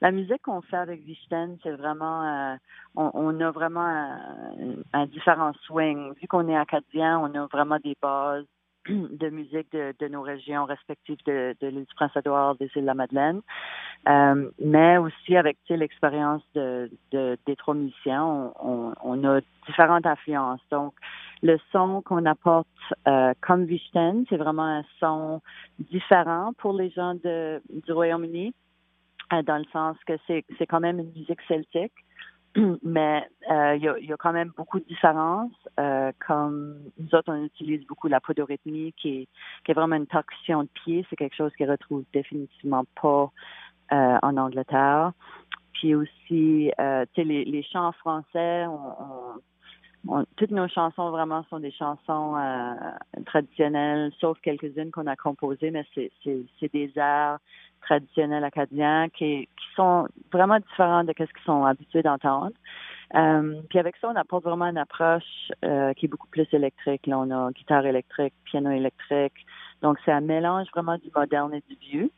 La musique qu'on fait avec Vichten, c'est vraiment, euh, on, a vraiment un, différent swing. Vu qu'on est acadien, on a vraiment des bases de musique de, nos régions respectives de, l'île du Prince-Édouard, des îles de la Madeleine, euh, mais aussi avec l'expérience de, des trois musiciens, on, a différentes influences. Donc, le son qu'on apporte euh, comme Vichten, c'est vraiment un son différent pour les gens du Royaume-Uni, dans le sens que c'est quand même une musique celtique. mais euh, il y, a, quand même beaucoup de différences. Euh, comme nous autres, on utilise beaucoup la podorythmie, qui est, qui est vraiment une torsion de pied. C'est quelque chose qu'on retrouve définitivement pas euh, en Angleterre. Puis aussi, euh, tu sais, les, les chants français, on, toutes nos chansons vraiment sont des chansons euh, traditionnelles, sauf quelques-unes qu'on a composées, mais c'est des airs traditionnels acadiens qui, qui sont vraiment différents de ce qu'ils sont habitués d'entendre. Euh, puis avec ça, on apporte vraiment une approche euh, qui est beaucoup plus électrique. Là, on a guitare électrique, piano électrique. Donc, c'est un mélange vraiment du moderne et du vieux.